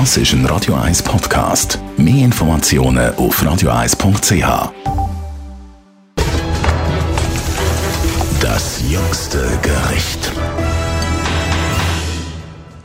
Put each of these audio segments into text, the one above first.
Das ist ein Radio 1 Podcast. Mehr Informationen auf radio1.ch. Das jüngste Gericht.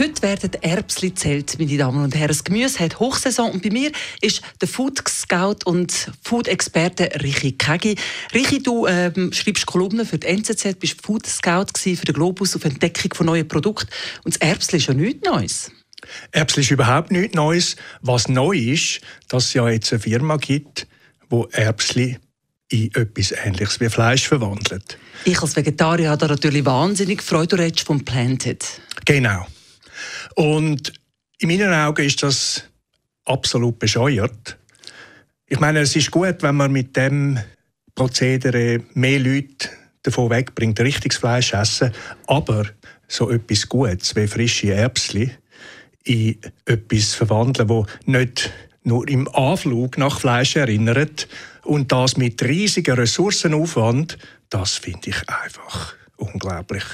Heute werden Erbsli zählt, meine Damen und Herren. Das Gemüse hat Hochsaison und bei mir ist der Food Scout und Food Experte Richi Kegi. Richi, du ähm, schreibst Kolumnen für die NZZ, bist Food Scout für den Globus auf Entdeckung von neuen Produkten und das Erbsli ist ja nichts Neues. Erbsli ist überhaupt nichts Neues. Was neu ist, dass es ja jetzt eine Firma gibt, wo Erbsli in etwas Ähnliches wie Fleisch verwandelt. Ich als Vegetarier habe da natürlich wahnsinnig Freude. Du redest vom Planted. Genau. Und in meinen Augen ist das absolut bescheuert. Ich meine, es ist gut, wenn man mit dem Prozedere mehr Leute davon wegbringt, richtiges Fleisch essen, aber so etwas Gutes wie frische Erbsli in etwas verwandeln, wo nicht nur im Anflug nach Fleisch erinnert und das mit riesigen Ressourcenaufwand, das finde ich einfach unglaublich.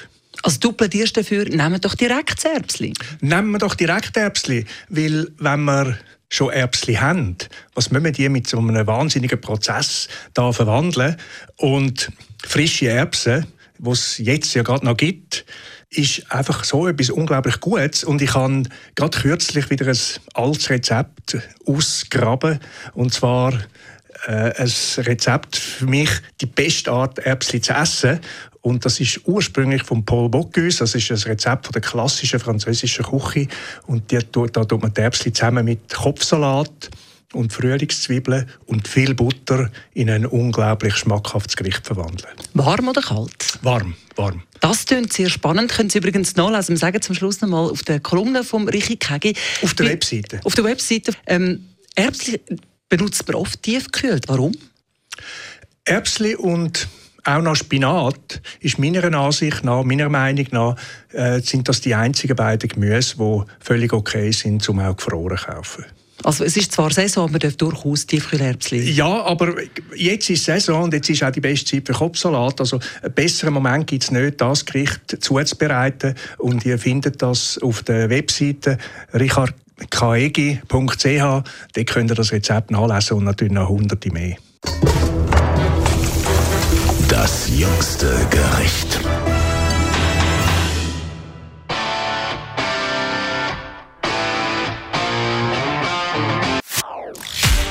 Also du plädierst dafür, nehmen doch direkt Erbsli. Nehmen wir doch direkt Erbsli, weil wenn wir schon Erbsli haben, was müssen wir die mit so einem wahnsinnigen Prozess da verwandeln? Und frische Erbsen, die es jetzt ja gerade noch gibt, ist einfach so etwas unglaublich Gutes. Und ich habe gerade kürzlich wieder ein altes Rezept ausgraben. Und zwar äh, ein Rezept für mich, die beste Art, Erbsli zu essen. Und das ist ursprünglich von Paul Bocuse. Das ist ein Rezept von der klassischen französischen Küche. Und die, da tut man die Erbsli zusammen mit Kopfsalat und Frühlingszwiebeln und viel Butter in ein unglaublich schmackhaftes Gericht verwandeln. Warm oder kalt? Warm, warm. Das klingt sehr spannend. Können Sie übrigens nachlesen. Wir sagen zum Schluss noch mal auf der Kolumne von Richi Kegi. Auf der Webseite. Auf der Webseite. Ähm, Erbsli benutzt man oft tiefgekühlt. Warum? Erbsli und auch noch Spinat ist meiner Ansicht nach, meiner Meinung nach, äh, sind das die einzigen beiden Gemüse, die völlig okay sind, zum auch gefroren zu kaufen. Also es ist zwar Saison, aber man darf durchaus Tiefkühlerbsli. Ja, aber jetzt ist Saison und jetzt ist auch die beste Zeit für Kopfsalat. Also einen besseren Moment gibt es nicht, das Gericht zuzubereiten. Und ihr findet das auf der Webseite richardkaegi.ch. Dort könnt ihr das Rezept nachlesen und natürlich noch hunderte mehr. Das jüngste Gericht.